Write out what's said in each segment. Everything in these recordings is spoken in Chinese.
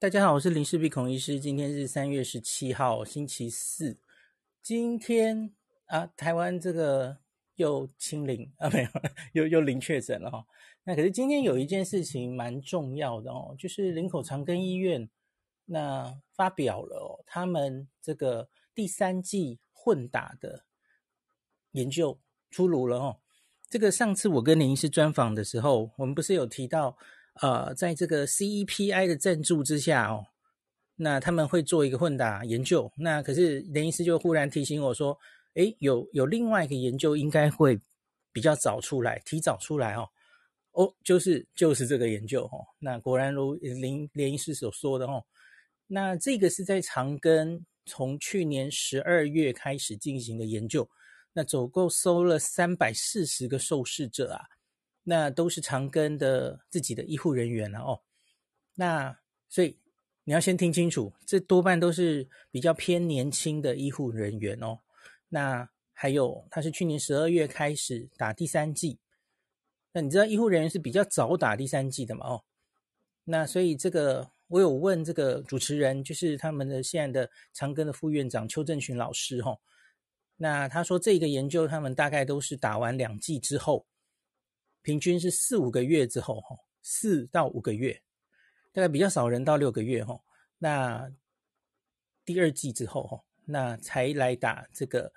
大家好，我是林氏鼻孔医师。今天是三月十七号，星期四。今天啊，台湾这个又清零啊，没有，又又零确诊了哈。那可是今天有一件事情蛮重要的哦，就是林口长庚医院那发表了，他们这个第三季混打的研究出炉了哦。这个上次我跟林医师专访的时候，我们不是有提到？呃，在这个 CEPI 的赞助之下哦，那他们会做一个混打研究。那可是林医师就忽然提醒我说，诶，有有另外一个研究应该会比较早出来，提早出来哦。哦，就是就是这个研究哦。那果然如林林医师所说的哦，那这个是在长庚从去年十二月开始进行的研究，那总共收了三百四十个受试者啊。那都是长庚的自己的医护人员了哦，那所以你要先听清楚，这多半都是比较偏年轻的医护人员哦。那还有他是去年十二月开始打第三剂，那你知道医护人员是比较早打第三剂的嘛？哦，那所以这个我有问这个主持人，就是他们的现在的长庚的副院长邱正群老师哈、哦，那他说这个研究他们大概都是打完两剂之后。平均是四五个月之后，哈，四到五个月，大概比较少人到六个月，哈。那第二季之后，哈，那才来打这个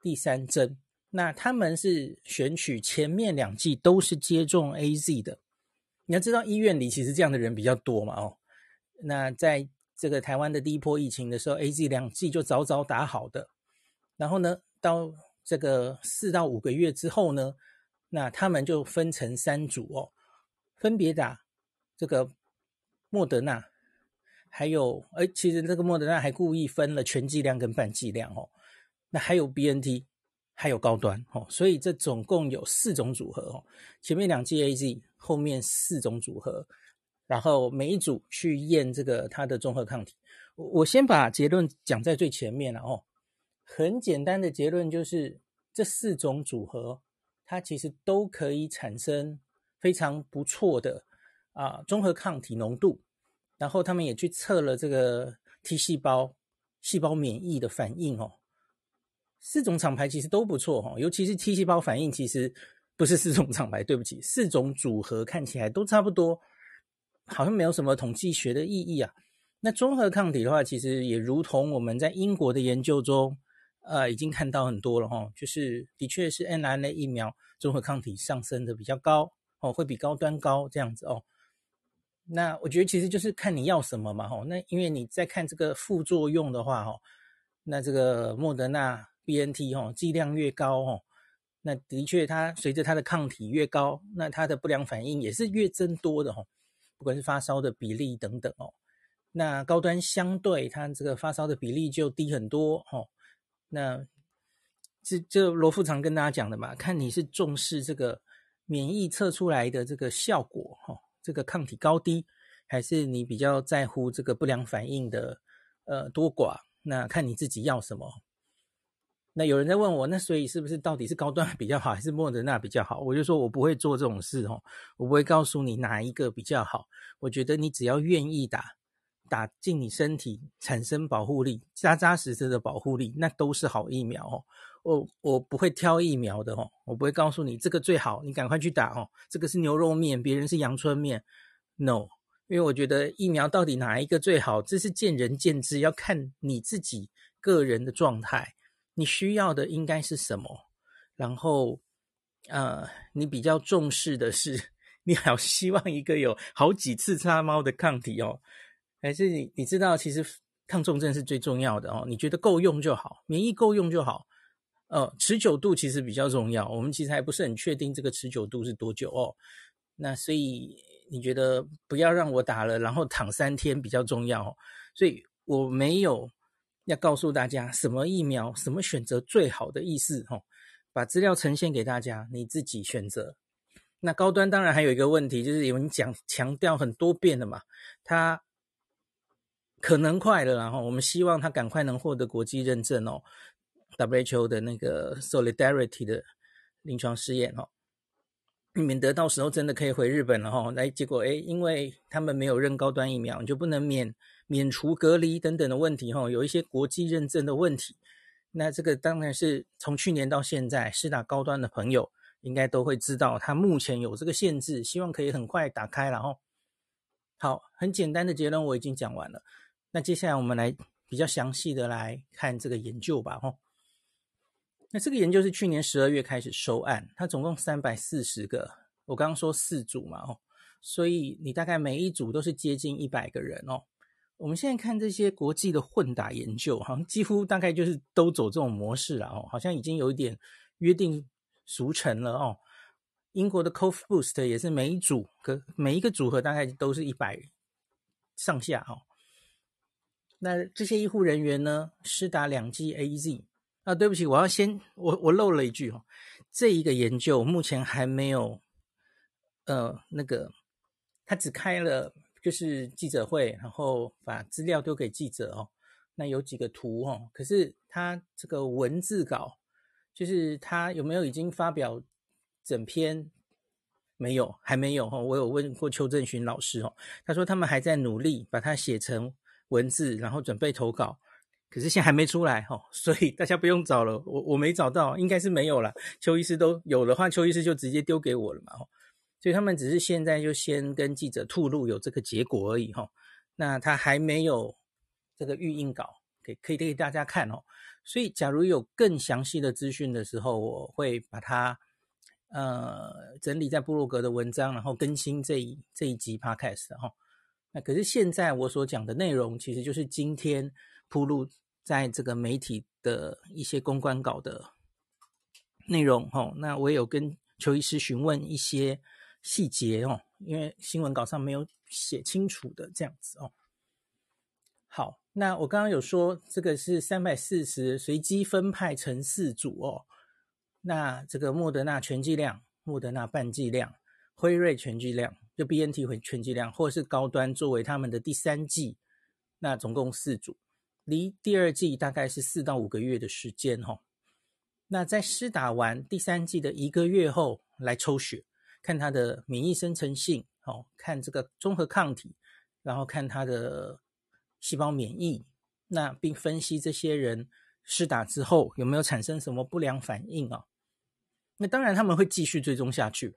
第三针。那他们是选取前面两季都是接种 AZ 的。你要知道，医院里其实这样的人比较多嘛，哦。那在这个台湾的第一波疫情的时候，AZ 两季就早早打好的。然后呢，到这个四到五个月之后呢，那他们就分成三组哦，分别打这个莫德纳，还有，哎，其实这个莫德纳还故意分了全剂量跟半剂量哦。那还有 BNT，还有高端哦，所以这总共有四种组合哦。前面两剂 AZ，后面四种组合，然后每一组去验这个它的综合抗体。我先把结论讲在最前面了哦。很简单的结论就是这四种组合。它其实都可以产生非常不错的啊综合抗体浓度，然后他们也去测了这个 T 细胞细胞免疫的反应哦。四种厂牌其实都不错哈，尤其是 T 细胞反应，其实不是四种厂牌，对不起，四种组合看起来都差不多，好像没有什么统计学的意义啊。那综合抗体的话，其实也如同我们在英国的研究中。呃，已经看到很多了哈，就是的确是 mRNA 疫苗综合抗体上升的比较高哦，会比高端高这样子哦。那我觉得其实就是看你要什么嘛哈。那因为你在看这个副作用的话哈，那这个莫德纳 BNT 哈剂量越高哈，那的确它随着它的抗体越高，那它的不良反应也是越增多的哈，不管是发烧的比例等等哦。那高端相对它这个发烧的比例就低很多哈。那这这罗富常跟大家讲的嘛，看你是重视这个免疫测出来的这个效果哈，这个抗体高低，还是你比较在乎这个不良反应的呃多寡？那看你自己要什么。那有人在问我，那所以是不是到底是高端比较好，还是莫德纳比较好？我就说我不会做这种事哦，我不会告诉你哪一个比较好。我觉得你只要愿意打。打进你身体产生保护力，扎扎实实的保护力，那都是好疫苗哦。我我不会挑疫苗的哦，我不会告诉你这个最好，你赶快去打哦。这个是牛肉面，别人是阳春面，no。因为我觉得疫苗到底哪一个最好，这是见仁见智，要看你自己个人的状态，你需要的应该是什么。然后，呃，你比较重视的是，你好希望一个有好几次擦猫的抗体哦。还是你你知道，其实抗重症是最重要的哦。你觉得够用就好，免疫够用就好。呃，持久度其实比较重要。我们其实还不是很确定这个持久度是多久哦。那所以你觉得不要让我打了，然后躺三天比较重要哦。所以我没有要告诉大家什么疫苗、什么选择最好的意思哦。把资料呈现给大家，你自己选择。那高端当然还有一个问题，就是有人讲强调很多遍了嘛，它。可能快了，然后我们希望他赶快能获得国际认证哦，WHO 的那个 Solidarity 的临床试验哦。免得到时候真的可以回日本了哈。来，结果哎，因为他们没有认高端疫苗，你就不能免免除隔离等等的问题哈，有一些国际认证的问题。那这个当然是从去年到现在，施打高端的朋友应该都会知道，它目前有这个限制，希望可以很快打开了哈。好，很简单的结论我已经讲完了。那接下来我们来比较详细的来看这个研究吧哈。那这个研究是去年十二月开始收案，它总共三百四十个，我刚刚说四组嘛，哦，所以你大概每一组都是接近一百个人哦。我们现在看这些国际的混打研究，哈几乎大概就是都走这种模式了哦，好像已经有一点约定俗成了哦。英国的 Cov Boost 也是每一组和每一个组合大概都是一百上下哦。那这些医护人员呢，施打两剂 AZ。啊，对不起，我要先我我漏了一句哦，这一个研究目前还没有，呃，那个他只开了就是记者会，然后把资料丢给记者哦。那有几个图哦，可是他这个文字稿，就是他有没有已经发表整篇？没有，还没有哦。我有问过邱正勋老师哦，他说他们还在努力把它写成文字，然后准备投稿。可是现在还没出来哈，所以大家不用找了。我我没找到，应该是没有了。邱医师都有的话，邱医师就直接丢给我了嘛。所以他们只是现在就先跟记者透露有这个结果而已哈。那他还没有这个预印稿给可以给大家看哦。所以假如有更详细的资讯的时候，我会把它呃整理在部落格的文章，然后更新这一这一集 podcast 哈。那可是现在我所讲的内容，其实就是今天。铺路在这个媒体的一些公关稿的内容哦，那我也有跟邱医师询问一些细节哦，因为新闻稿上没有写清楚的这样子哦。好，那我刚刚有说这个是三百四十随机分派成四组哦，那这个莫德纳全剂量、莫德纳半剂量、辉瑞全剂量，就 BNT 回全剂量，或者是高端作为他们的第三剂，那总共四组。离第二剂大概是四到五个月的时间哈，那在施打完第三剂的一个月后来抽血，看他的免疫生成性，哦，看这个综合抗体，然后看他的细胞免疫，那并分析这些人施打之后有没有产生什么不良反应啊？那当然他们会继续追踪下去，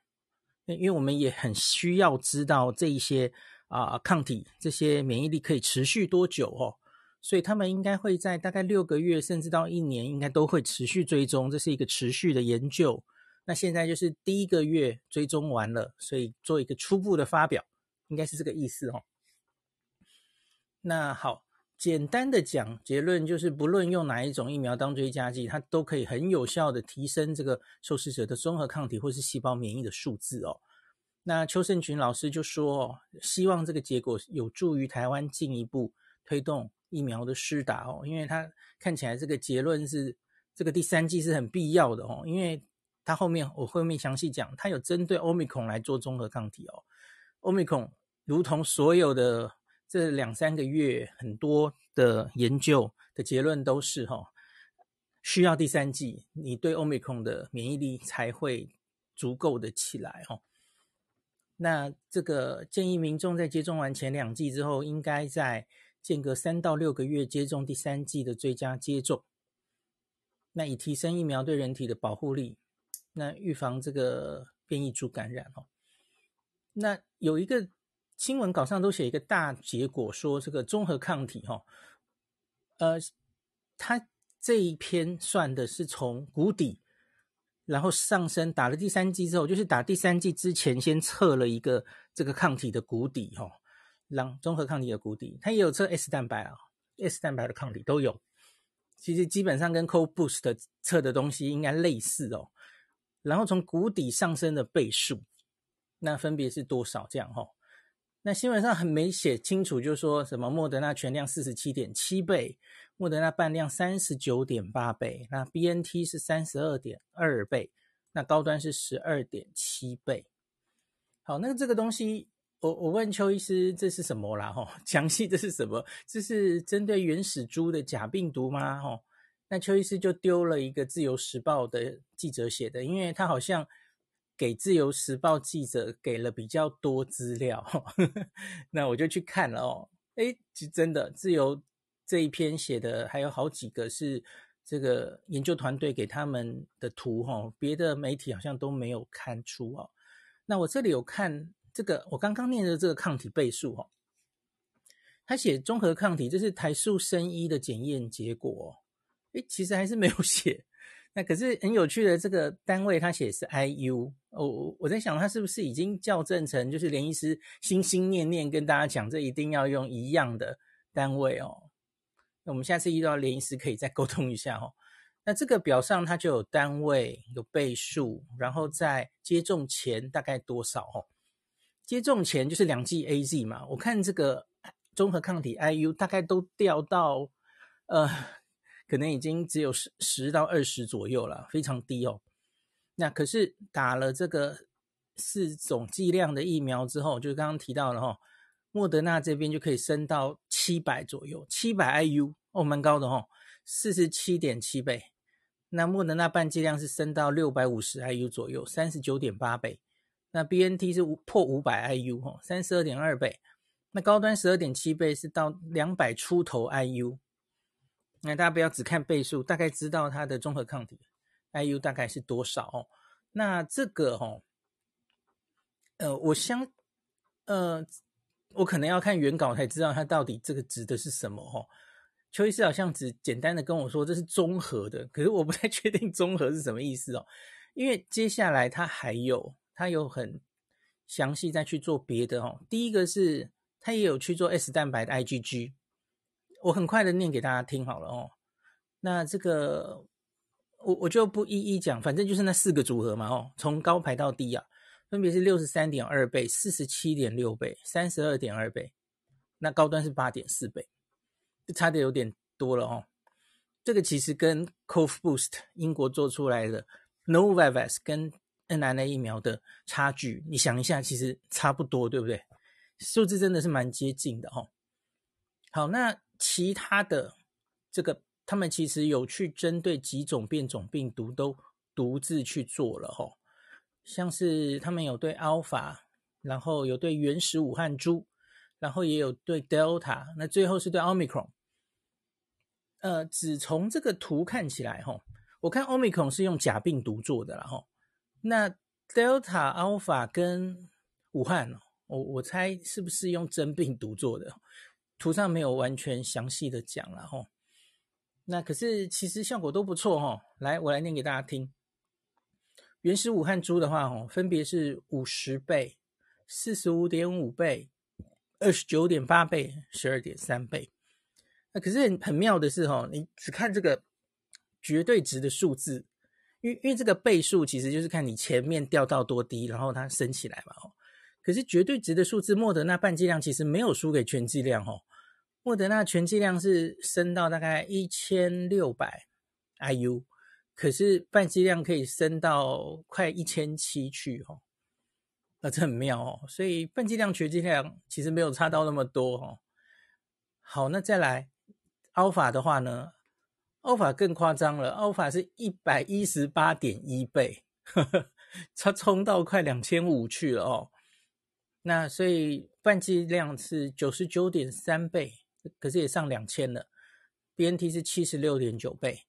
因为我们也很需要知道这一些啊抗体这些免疫力可以持续多久哦。所以他们应该会在大概六个月，甚至到一年，应该都会持续追踪。这是一个持续的研究。那现在就是第一个月追踪完了，所以做一个初步的发表，应该是这个意思哦。那好，简单的讲，结论就是，不论用哪一种疫苗当追加剂，它都可以很有效的提升这个受试者的综合抗体或是细胞免疫的数字哦。那邱胜群老师就说，希望这个结果有助于台湾进一步推动。疫苗的施打哦，因为它看起来这个结论是这个第三剂是很必要的哦，因为它后面我后面详细讲，它有针对 Omicron 来做综合抗体哦。Omicron 如同所有的这两三个月很多的研究的结论都是哈，需要第三剂，你对 Omicron 的免疫力才会足够的起来哈。那这个建议民众在接种完前两剂之后，应该在间隔三到六个月接种第三剂的追加接种，那以提升疫苗对人体的保护力，那预防这个变异株感染哦。那有一个新闻稿上都写一个大结果，说这个综合抗体哈，呃，它这一篇算的是从谷底，然后上升，打了第三剂之后，就是打第三剂之前先测了一个这个抗体的谷底哈。让综合抗体的谷底，它也有测 S 蛋白啊，S 蛋白的抗体都有。其实基本上跟 CO Boost 测的东西应该类似哦。然后从谷底上升的倍数，那分别是多少？这样哈、那新闻上很没写清楚，就是说什么莫德纳全量四十七点七倍，莫德纳半量三十九点八倍，那 BNT 是三十二点二倍，那高端是十二点七倍。好，那这个东西。我我问邱医师，这是什么啦？吼，详细这是什么？这是针对原始株的假病毒吗？吼，那邱医师就丢了一个《自由时报》的记者写的，因为他好像给自由时报记者给了比较多资料，那我就去看了哦。诶，是真的，自由这一篇写的还有好几个是这个研究团队给他们的图哈，别的媒体好像都没有看出哦。那我这里有看这个，我刚刚念的这个抗体倍数哈，他写综合抗体，这是台塑生医的检验结果，诶，其实还是没有写。那可是很有趣的，这个单位他写是 IU，我我在想他是不是已经校正成，就是连医师心心念念跟大家讲，这一定要用一样的单位哦。那我们下次遇到连医师可以再沟通一下哦。那这个表上它就有单位有倍数，然后在接种前大概多少哦？接种前就是两剂 AZ 嘛，我看这个综合抗体 IU 大概都掉到呃。可能已经只有十十到二十左右了，非常低哦。那可是打了这个四种剂量的疫苗之后，就刚刚提到了哈，莫德纳这边就可以升到七百左右，七百 IU 哦，蛮高的哈，四十七点七倍。那莫德纳半剂量是升到六百五十 IU 左右，三十九点八倍。那 BNT 是破五百 IU 哈，三十二点二倍。那高端十二点七倍是到两百出头 IU。那大家不要只看倍数，大概知道它的综合抗体 IU 大概是多少哦。那这个哦，呃，我相，呃，我可能要看原稿才知道它到底这个指的是什么哦。邱医师好像只简单的跟我说这是综合的，可是我不太 确定综合是什么意思哦。因为接下来它还有，它有很详细再去做别的哦。第一个是它也有去做 S 蛋白的 IgG。我很快的念给大家听好了哦，那这个我我就不一一讲，反正就是那四个组合嘛哦，从高排到低啊，分别是六十三点二倍、四十七点六倍、三十二点二倍，那高端是八点四倍，就差的有点多了哦。这个其实跟 Cov Boost 英国做出来的 Novavax 跟 NNA 疫苗的差距，你想一下，其实差不多，对不对？数字真的是蛮接近的哦。好，那。其他的这个，他们其实有去针对几种变种病毒都独自去做了吼，像是他们有对 Alpha，然后有对原始武汉株，然后也有对 Delta，那最后是对 Omicron。呃，只从这个图看起来吼，我看 Omicron 是用假病毒做的啦吼，那 Delta、Alpha 跟武汉，我我猜是不是用真病毒做的？图上没有完全详细的讲了吼，那可是其实效果都不错吼。来，我来念给大家听。原始武汉株的话吼，分别是五十倍、四十五点五倍、二十九点八倍、十二点三倍。那可是很很妙的是吼，你只看这个绝对值的数字，因为因为这个倍数其实就是看你前面掉到多低，然后它升起来嘛吼。可是绝对值的数字，莫德纳半剂量其实没有输给全剂量哦。莫德纳全剂量是升到大概一千六百 IU，可是半剂量可以升到快一千七去哦，那这很妙哦。所以半剂量全剂量其实没有差到那么多哦。好，那再来 Alpha 的话呢，Alpha 更夸张了，Alpha 是一百一十八点一倍，呵呵，它冲到快两千五去了哦。那所以半剂量是九十九点三倍。可是也上两千了，BNT 是七十六点九倍，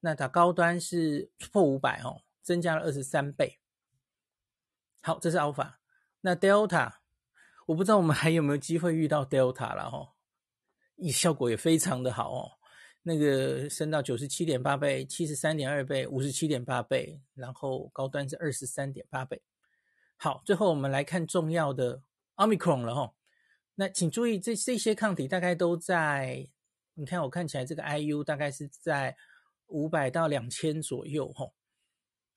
那它高端是破五百哦，增加了二十三倍。好，这是 Alpha，那 Delta，我不知道我们还有没有机会遇到 Delta 了哦，效果也非常的好哦，那个升到九十七点八倍、七十三点二倍、五十七点八倍，然后高端是二十三点八倍。好，最后我们来看重要的 Omicron 了哦。那请注意，这这些抗体大概都在，你看我看起来这个 IU 大概是在五百到两千左右哈。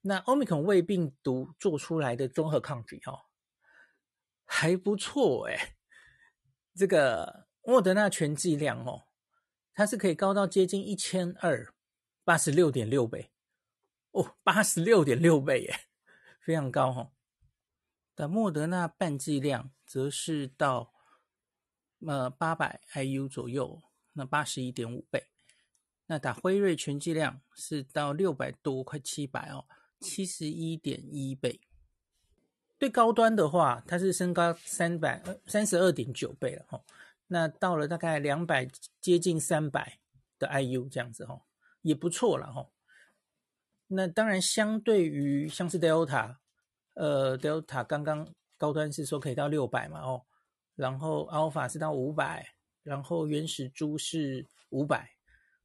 那 Omicron 伪病毒做出来的综合抗体哈，还不错诶。这个莫德纳全剂量哦，它是可以高到接近一千二，八十六点六倍哦，八十六点六倍耶，非常高哈。那莫德纳半剂量则是到。呃，八百 IU 左右，那八十一点五倍。那打辉瑞全剂量是到六百多，快七百哦，七十一点一倍。对高端的话，它是升高三百三十二点九倍了哈。那到了大概两百接近三百的 IU 这样子哈，也不错了哈。那当然，相对于像是 Delta，呃，Delta 刚刚高端是说可以到六百嘛哦，然后 Alpha 是到五百，然后原始株是五百，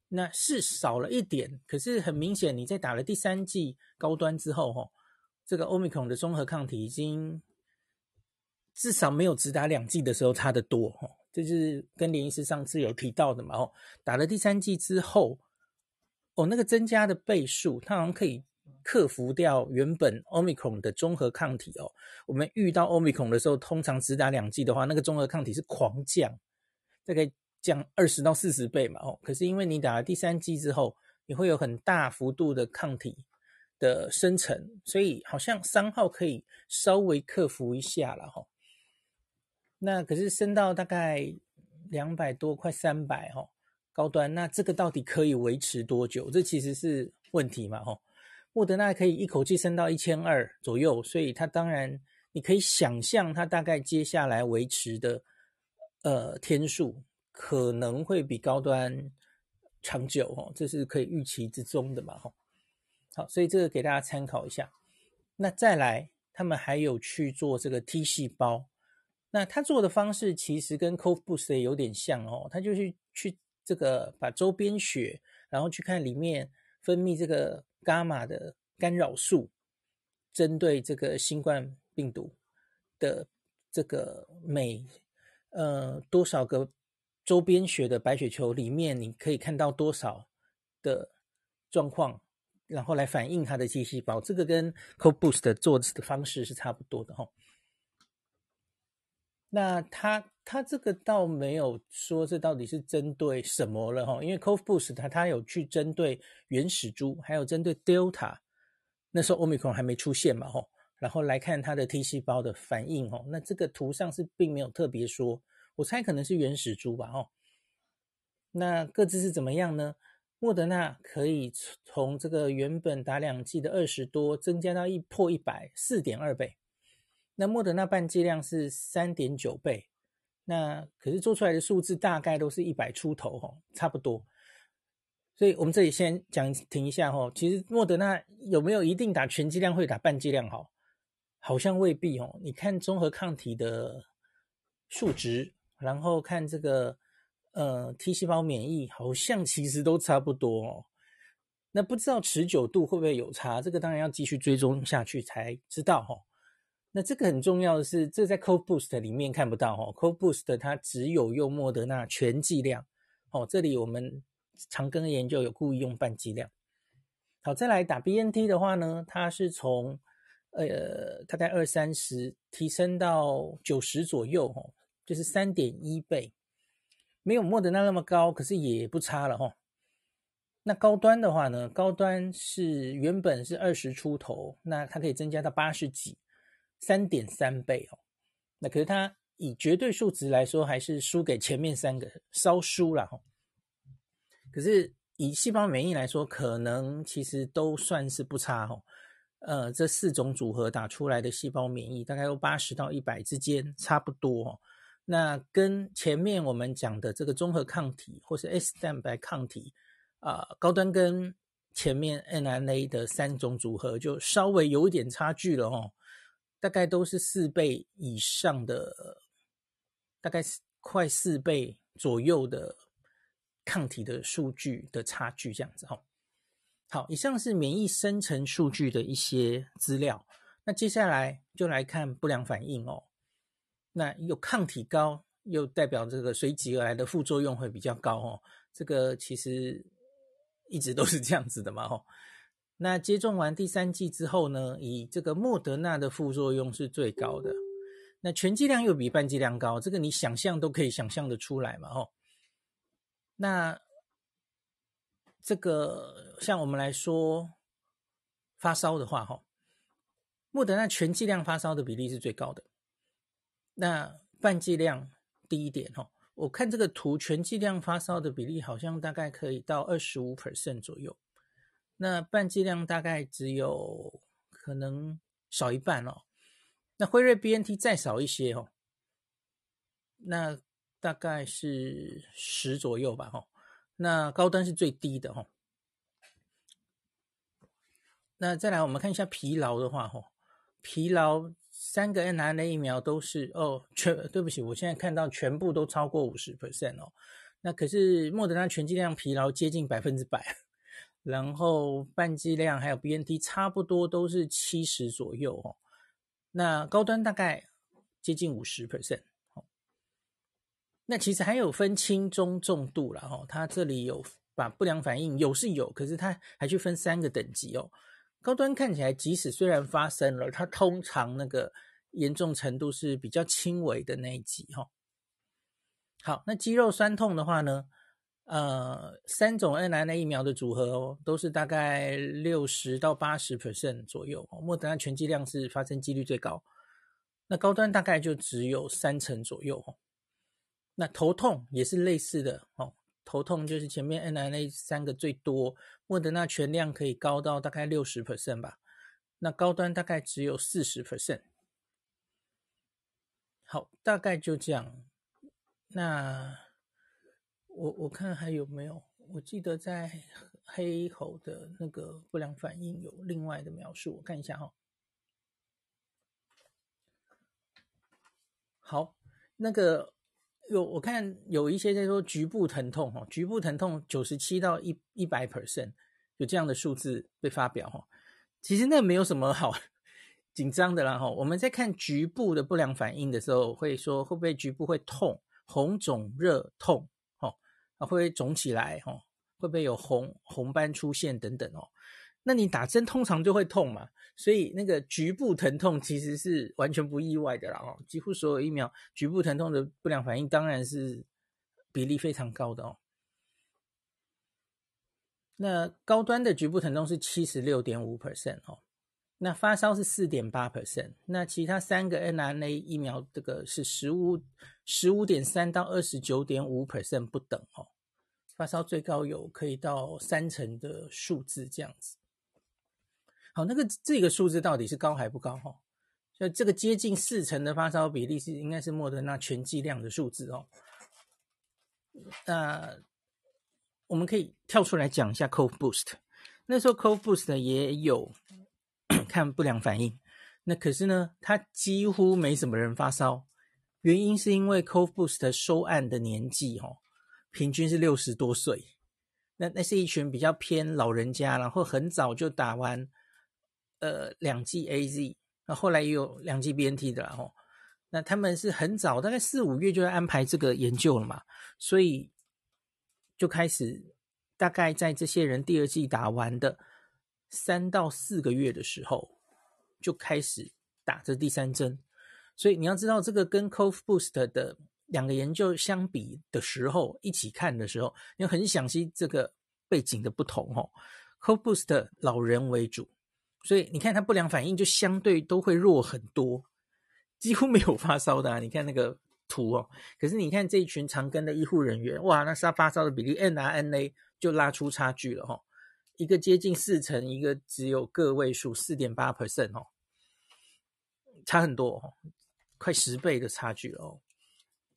那是少了一点。可是很明显，你在打了第三剂高端之后哈，这个 Omicron 的综合抗体已经至少没有只打两剂的时候差得多哈。这就是跟连医师上次有提到的嘛，哦，打了第三剂之后，哦，那个增加的倍数，它好像可以克服掉原本 Omicron 的综合抗体哦。我们遇到 Omicron 的时候，通常只打两剂的话，那个综合抗体是狂降，大概降二十到四十倍嘛，哦。可是因为你打了第三剂之后，你会有很大幅度的抗体的生成，所以好像三号可以稍微克服一下了，哈。那可是升到大概两百多，快三百哈，高端。那这个到底可以维持多久？这其实是问题嘛哈。莫德纳可以一口气升到一千二左右，所以它当然你可以想象它大概接下来维持的呃天数可能会比高端长久哦，这是可以预期之中的嘛哈。好，所以这个给大家参考一下。那再来，他们还有去做这个 T 细胞。那他做的方式其实跟 Cove Boost 也有点像哦，他就是去这个把周边血，然后去看里面分泌这个伽马的干扰素，针对这个新冠病毒的这个每呃多少个周边血的白血球里面，你可以看到多少的状况，然后来反映它的 T 细胞，这个跟 CoBoost 做的方式是差不多的哈。那他他这个倒没有说这到底是针对什么了哈，因为 Cove Boost 它它有去针对原始株，还有针对 Delta，那时候 Omicron 还没出现嘛哈，然后来看它的 T 细胞的反应哈，那这个图上是并没有特别说，我猜可能是原始株吧哈。那各自是怎么样呢？莫德纳可以从这个原本打两剂的二十多，增加到一破一百，四点二倍。那莫德纳半剂量是三点九倍，那可是做出来的数字大概都是一百出头哈，差不多。所以我们这里先讲停一下哈，其实莫德纳有没有一定打全剂量会打半剂量好？好像未必哦。你看综合抗体的数值，然后看这个呃 T 细胞免疫，好像其实都差不多哦。那不知道持久度会不会有差？这个当然要继续追踪下去才知道哈。那这个很重要的是，这在 c o e Boost 里面看不到哦。c o e Boost 它只有用莫德纳全剂量哦。这里我们长庚研究有故意用半剂量。好，再来打 BNT 的话呢，它是从呃大概二三十提升到九十左右哦，就是三点一倍，没有莫德纳那么高，可是也不差了哈。那高端的话呢，高端是原本是二十出头，那它可以增加到八十几。三点三倍哦，那可是它以绝对数值来说，还是输给前面三个，稍输了哈。可是以细胞免疫来说，可能其实都算是不差哈。呃，这四种组合打出来的细胞免疫，大概有八十到一百之间，差不多哦。那跟前面我们讲的这个综合抗体或是 S 蛋白抗体啊，高端跟前面 mRNA 的三种组合就稍微有一点差距了哦。大概都是四倍以上的，大概快四倍左右的抗体的数据的差距，这样子哈。好，以上是免疫生成数据的一些资料。那接下来就来看不良反应哦。那有抗体高，又代表这个随即而来的副作用会比较高哦。这个其实一直都是这样子的嘛，哈。那接种完第三剂之后呢，以这个莫德纳的副作用是最高的，那全剂量又比半剂量高，这个你想象都可以想象得出来嘛，哦。那这个像我们来说发烧的话，哈，莫德纳全剂量发烧的比例是最高的，那半剂量低一点，哦。我看这个图，全剂量发烧的比例好像大概可以到二十五 percent 左右。那半剂量大概只有可能少一半哦，那辉瑞 BNT 再少一些哦，那大概是十左右吧哈。那高端是最低的哈。那再来我们看一下疲劳的话哈，疲劳三个 mRNA 疫苗都是哦全对不起，我现在看到全部都超过五十 percent 哦。那可是莫德纳全剂量疲劳接近百分之百。然后半剂量还有 BNT 差不多都是七十左右哦，那高端大概接近五十 percent 哦。那其实还有分轻中重度了哈，它这里有把不良反应有是有，可是它还去分三个等级哦。高端看起来即使虽然发生了，它通常那个严重程度是比较轻微的那一级哈。好，那肌肉酸痛的话呢？呃，三种 n r n a 疫苗的组合哦，都是大概六十到八十 percent 左右哦。莫德纳全剂量是发生几率最高，那高端大概就只有三成左右哦。那头痛也是类似的哦，头痛就是前面 n r n a 三个最多，莫德纳全量可以高到大概六十 percent 吧，那高端大概只有四十 percent。好，大概就这样。那。我我看还有没有？我记得在黑猴的那个不良反应有另外的描述，我看一下哈。好，那个有我看有一些在说局部疼痛哈，局部疼痛九十七到一一百 percent 有这样的数字被发表哈。其实那没有什么好 紧张的啦哈。我们在看局部的不良反应的时候，会说会不会局部会痛、红肿、热、痛。会不会肿起来？哦，会不会有红红斑出现等等哦？那你打针通常就会痛嘛，所以那个局部疼痛其实是完全不意外的啦哦。几乎所有疫苗局部疼痛的不良反应当然是比例非常高的哦。那高端的局部疼痛是七十六点五 percent 哦，那发烧是四点八 percent，那其他三个 mRNA 疫苗这个是十五十五点三到二十九点五 percent 不等哦。发烧最高有可以到三成的数字这样子，好，那个这个数字到底是高还不高哈？所以这个接近四成的发烧比例是应该是莫德纳全剂量的数字哦。那我们可以跳出来讲一下 Cove Boost，那时候 Cove Boost 也有 看不良反应，那可是呢，它几乎没什么人发烧，原因是因为 Cove Boost 收案的年纪哈。平均是六十多岁，那那是一群比较偏老人家，然后很早就打完呃两剂 AZ，那后来也有两剂 BNT 的，然后那他们是很早，大概四五月就在安排这个研究了嘛，所以就开始大概在这些人第二季打完的三到四个月的时候，就开始打这第三针，所以你要知道这个跟 Cove Boost 的。两个研究相比的时候，一起看的时候，你很详细这个背景的不同哦。Cove Boost 老人为主，所以你看它不良反应就相对都会弱很多，几乎没有发烧的啊。你看那个图哦，可是你看这一群长庚的医护人员，哇，那是他发烧的比例 N R N A 就拉出差距了哈，一个接近四成，一个只有个位数四点八 percent 哦，差很多哦，快十倍的差距哦。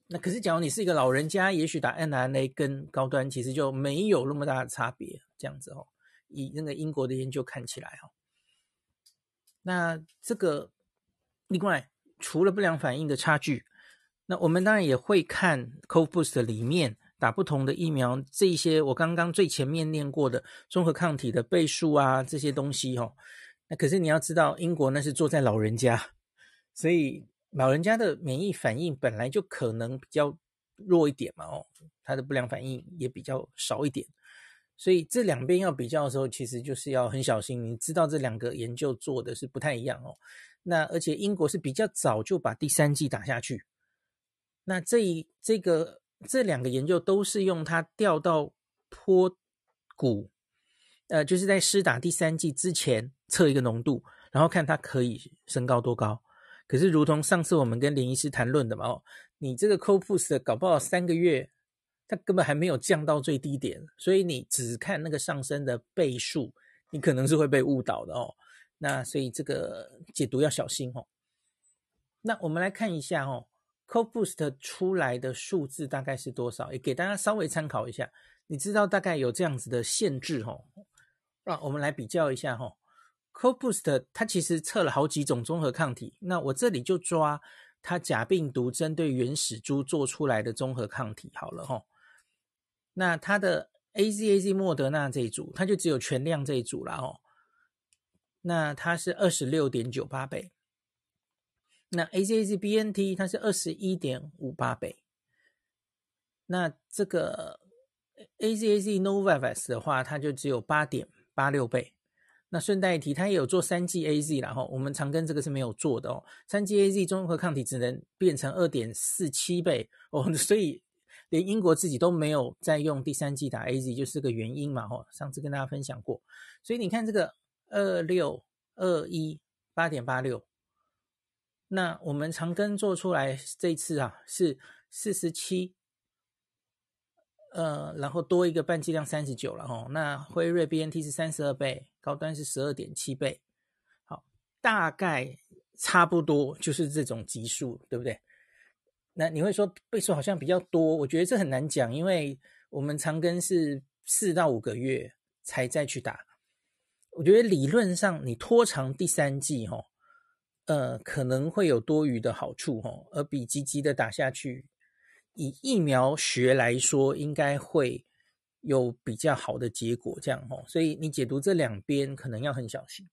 那可是，假如你是一个老人家，也许打 mRNA 跟高端其实就没有那么大的差别，这样子哦。以那个英国的研究看起来哦，那这个另外除了不良反应的差距，那我们当然也会看 COVBOOST 里面打不同的疫苗，这一些我刚刚最前面念过的综合抗体的倍数啊，这些东西哦。那可是你要知道，英国那是坐在老人家，所以。老人家的免疫反应本来就可能比较弱一点嘛，哦，他的不良反应也比较少一点，所以这两边要比较的时候，其实就是要很小心。你知道这两个研究做的是不太一样哦。那而且英国是比较早就把第三剂打下去，那这一这个这两个研究都是用它调到坡谷，呃，就是在施打第三剂之前测一个浓度，然后看它可以升高多高。可是，如同上次我们跟林医师谈论的嘛，哦，你这个 Cove Boost 搞不好三个月，它根本还没有降到最低点，所以你只看那个上升的倍数，你可能是会被误导的哦。那所以这个解读要小心哦。那我们来看一下哦，Code Boost 出来的数字大概是多少？也给大家稍微参考一下。你知道大概有这样子的限制哦。让我们来比较一下哦。CoBoost 它其实测了好几种综合抗体，那我这里就抓它假病毒针对原始株做出来的综合抗体好了哈。那它的 AZAZ 莫德纳这一组，它就只有全量这一组了哦。那它是二十六点九八倍。那 AZAZ BNT 它是二十一点五八倍。那这个 AZAZ Novavax 的话，它就只有八点八六倍。顺带一提，它也有做三剂 AZ，然后我们长庚这个是没有做的哦。三剂 AZ 综合抗体只能变成二点四七倍哦，所以连英国自己都没有再用第三剂打 AZ，就是个原因嘛。哦，上次跟大家分享过，所以你看这个二六二一八点八六，那我们长庚做出来这次啊是四十七。呃，然后多一个半剂量三十九了哈，那辉瑞 BNT 是三十二倍，高端是十二点七倍，好，大概差不多就是这种级数，对不对？那你会说倍数好像比较多，我觉得这很难讲，因为我们长庚是四到五个月才再去打，我觉得理论上你拖长第三季哈，呃，可能会有多余的好处哈，而比积极的打下去。以疫苗学来说，应该会有比较好的结果，这样哦。所以你解读这两边可能要很小心。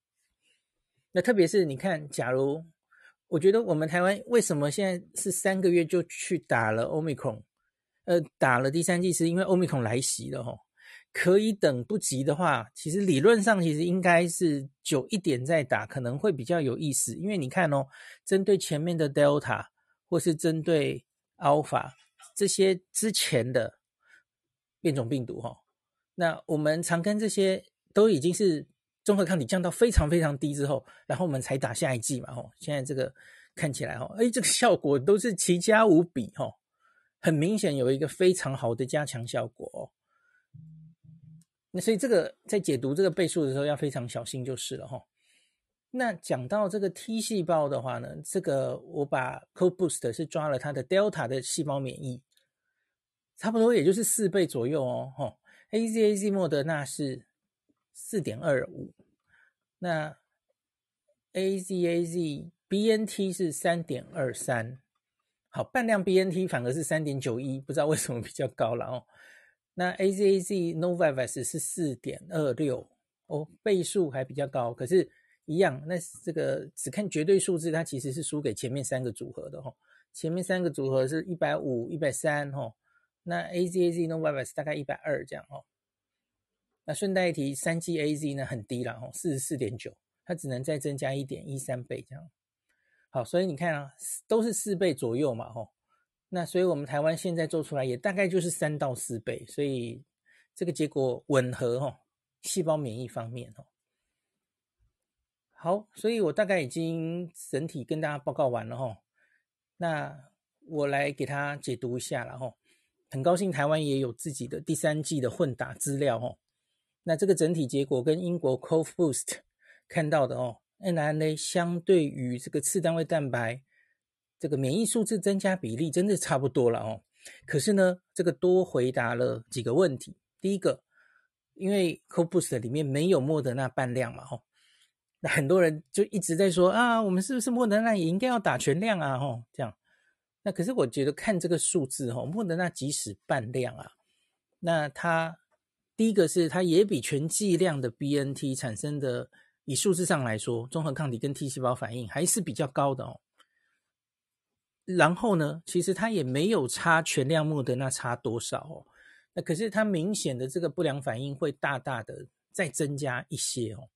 那特别是你看，假如我觉得我们台湾为什么现在是三个月就去打了 Omicron，呃，打了第三剂，是因为 Omicron 来袭了哈。可以等不及的话，其实理论上其实应该是久一点再打，可能会比较有意思。因为你看哦，针对前面的 Delta 或是针对 Alpha。这些之前的变种病毒哈，那我们常跟这些都已经是综合抗体降到非常非常低之后，然后我们才打下一剂嘛吼。现在这个看起来哈，哎，这个效果都是奇佳无比哈，很明显有一个非常好的加强效果哦。那所以这个在解读这个倍数的时候要非常小心就是了哈。那讲到这个 T 细胞的话呢，这个我把 CoBoost 是抓了它的 Delta 的细胞免疫，差不多也就是四倍左右哦。吼，AZAZ 莫德纳是四点二五，那 AZAZ BNT 是三点二三，好，半量 BNT 反而是三点九一，不知道为什么比较高了哦。那 AZAZ Novavax 是四点二六，哦，倍数还比较高，可是。一样，那这个只看绝对数字，它其实是输给前面三个组合的哈。前面三个组合是一百五、一百三哈，那 AZAZ Novavax 大概一百二这样哈。那顺带一提，三 G AZ 呢很低了哈，四十四点九，它只能再增加一点一三倍这样。好，所以你看啊，都是四倍左右嘛哈。那所以我们台湾现在做出来也大概就是三到四倍，所以这个结果吻合哈，细胞免疫方面哈。好，所以我大概已经整体跟大家报告完了哈。那我来给他解读一下了哈。很高兴台湾也有自己的第三季的混打资料哈。那这个整体结果跟英国 COFBoost 看到的哦，mRNA 相对于这个次单位蛋白这个免疫数字增加比例真的差不多了哦。可是呢，这个多回答了几个问题。第一个，因为 Code Boost 里面没有莫德纳半量嘛哈。那很多人就一直在说啊，我们是不是莫德纳也应该要打全量啊？吼，这样。那可是我觉得看这个数字，吼，莫德纳即使半量啊，那它第一个是它也比全剂量的 BNT 产生的，以数字上来说，综合抗体跟 T 细胞反应还是比较高的哦。然后呢，其实它也没有差全量莫德纳差多少哦。那可是它明显的这个不良反应会大大的再增加一些哦。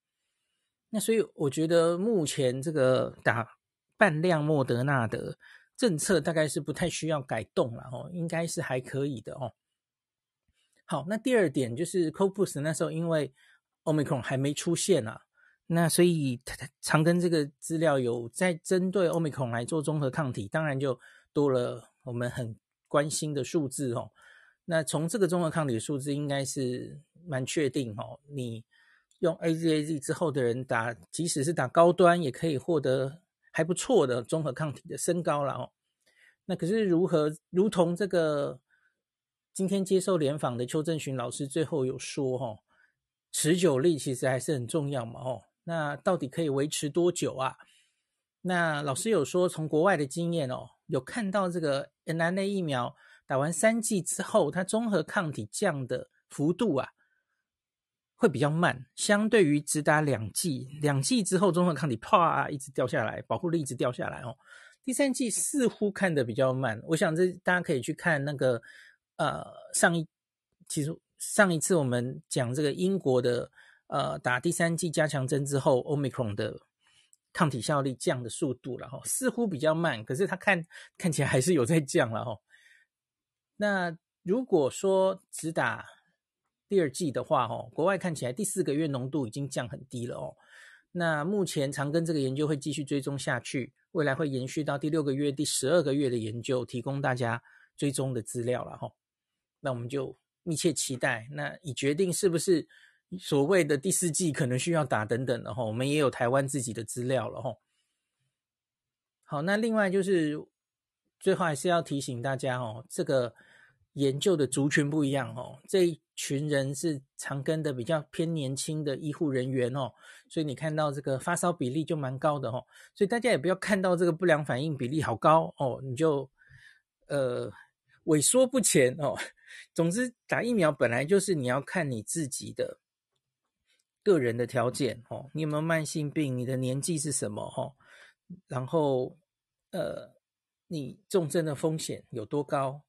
那所以我觉得目前这个打半量莫德纳的政策大概是不太需要改动了哦，应该是还可以的哦。好，那第二点就是 Code Boost 那时候因为 Omicron 还没出现啊，那所以常跟这个资料有在针对 Omicron 来做综合抗体，当然就多了我们很关心的数字哦。那从这个综合抗体数字应该是蛮确定哦，你。用 AZAZ 之后的人打，即使是打高端，也可以获得还不错的综合抗体的升高了哦。那可是如何，如同这个今天接受联访的邱正寻老师最后有说哈，持久力其实还是很重要嘛哦。那到底可以维持多久啊？那老师有说，从国外的经验哦，有看到这个 N N A 疫苗打完三剂之后，它综合抗体降的幅度啊，会比较慢，相对于只打两剂，两剂之后综合抗体啪一直掉下来，保护力一直掉下来哦。第三剂似乎看得比较慢，我想这大家可以去看那个呃上一，其实上一次我们讲这个英国的呃打第三剂加强针之后，Omicron 的。抗体效力降的速度了哈，似乎比较慢，可是它看看起来还是有在降了哈。那如果说只打第二季的话，哦，国外看起来第四个月浓度已经降很低了哦。那目前长庚这个研究会继续追踪下去，未来会延续到第六个月、第十二个月的研究，提供大家追踪的资料了哈。那我们就密切期待，那以决定是不是。所谓的第四季可能需要打等等的哈，我们也有台湾自己的资料了哈。好，那另外就是最后还是要提醒大家哦，这个研究的族群不一样哦，这一群人是长庚的比较偏年轻的医护人员哦，所以你看到这个发烧比例就蛮高的哦，所以大家也不要看到这个不良反应比例好高哦，你就呃萎缩不前哦。总之，打疫苗本来就是你要看你自己的。个人的条件哦，你有没有慢性病？你的年纪是什么？哈，然后呃，你重症的风险有多高？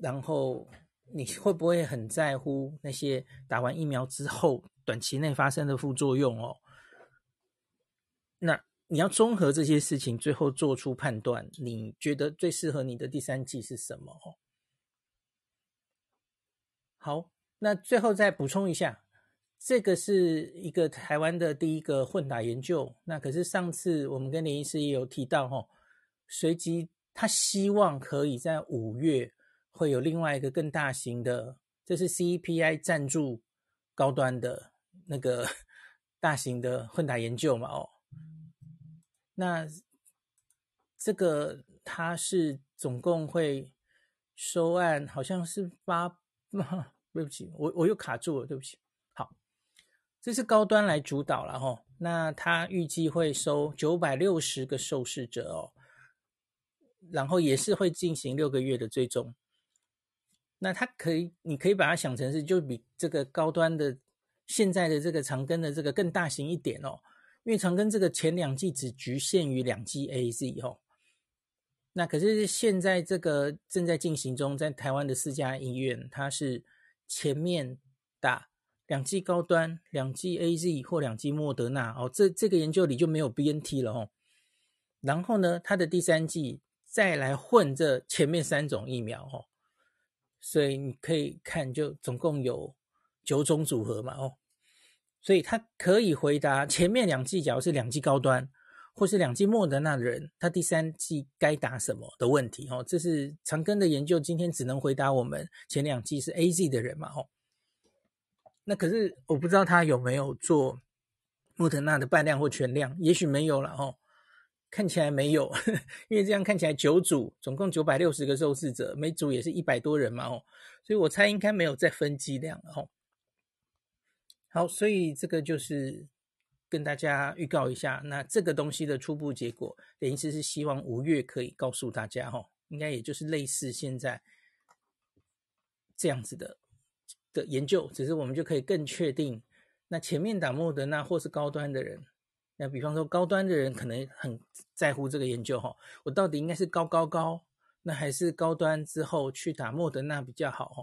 然后你会不会很在乎那些打完疫苗之后短期内发生的副作用？哦，那你要综合这些事情，最后做出判断。你觉得最适合你的第三剂是什么？好，那最后再补充一下。这个是一个台湾的第一个混打研究，那可是上次我们跟林医师也有提到哈，随即他希望可以在五月会有另外一个更大型的，这是 CEPI 赞助高端的那个大型的混打研究嘛哦，那这个他是总共会收案，好像是八，对不起，我我又卡住了，对不起。好这是高端来主导了哈，那他预计会收九百六十个受试者哦，然后也是会进行六个月的追踪。那它可以，你可以把它想成是就比这个高端的现在的这个长庚的这个更大型一点哦，因为长庚这个前两剂只局限于两剂 AZ 哦，那可是现在这个正在进行中，在台湾的四家医院，它是前面打。两剂高端，两剂 AZ 或两剂莫德纳哦，这这个研究里就没有 BNT 了哦。然后呢，它的第三剂再来混这前面三种疫苗哦，所以你可以看，就总共有九种组合嘛哦。所以他可以回答前面两季，假如是两季高端或是两季莫德纳的人，他第三季该打什么的问题哦。这是长庚的研究，今天只能回答我们前两季是 AZ 的人嘛哦。那可是我不知道他有没有做莫德纳的半量或全量，也许没有了哦，看起来没有，因为这样看起来九组总共九百六十个受试者，每组也是一百多人嘛哦，所以我猜应该没有再分剂量哦。好，所以这个就是跟大家预告一下，那这个东西的初步结果，等于是是希望五月可以告诉大家哦，应该也就是类似现在这样子的。的研究，只是我们就可以更确定，那前面打莫德纳或是高端的人，那比方说高端的人可能很在乎这个研究哈，我到底应该是高高高，那还是高端之后去打莫德纳比较好哦？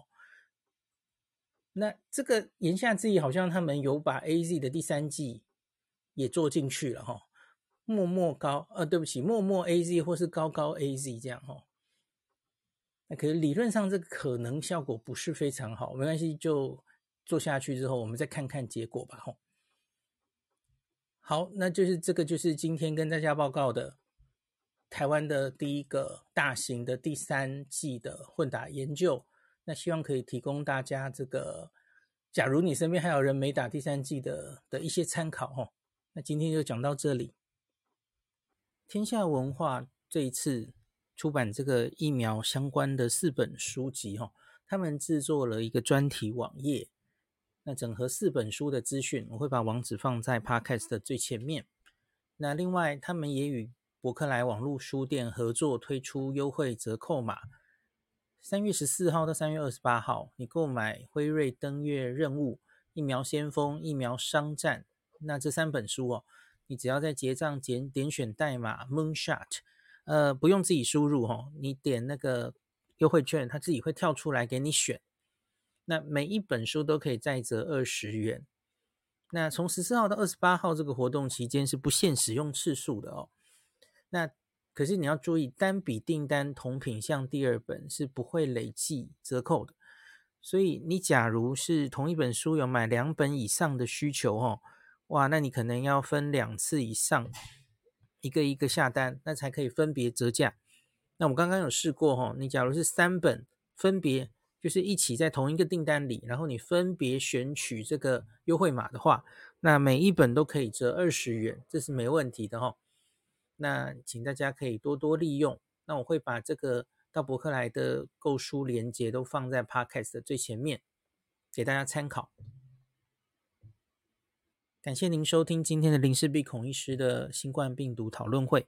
那这个言下之意，好像他们有把 AZ 的第三季也做进去了哈，莫莫高，呃，对不起，莫莫 AZ 或是高高 AZ 这样哈。那可是理论上这个可能效果不是非常好，没关系，就做下去之后，我们再看看结果吧。哈，好，那就是这个就是今天跟大家报告的台湾的第一个大型的第三季的混打研究。那希望可以提供大家这个，假如你身边还有人没打第三季的的一些参考。哦，那今天就讲到这里。天下文化这一次出版这个疫苗相关的四本书籍，哈，他们制作了一个专题网页，那整合四本书的资讯，我会把网址放在 Podcast 的最前面。那另外，他们也与博客来网络书店合作推出优惠折扣码，三月十四号到三月二十八号，你购买辉瑞登月任务、疫苗先锋、疫苗商战，那这三本书哦，你只要在结账点点选代码 Moonshot，呃，不用自己输入哦，你点那个优惠券，它自己会跳出来给你选。那每一本书都可以再折二十元。那从十四号到二十八号这个活动期间是不限使用次数的哦。那可是你要注意，单笔订单同品项第二本是不会累计折扣的。所以你假如是同一本书有买两本以上的需求哦，哇，那你可能要分两次以上，一个一个下单，那才可以分别折价。那我刚刚有试过哦，你假如是三本分别。就是一起在同一个订单里，然后你分别选取这个优惠码的话，那每一本都可以折二十元，这是没问题的哈。那请大家可以多多利用。那我会把这个到博客来的购书链接都放在 Podcast 的最前面，给大家参考。感谢您收听今天的林氏璧孔医师的新冠病毒讨论会。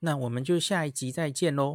那我们就下一集再见喽。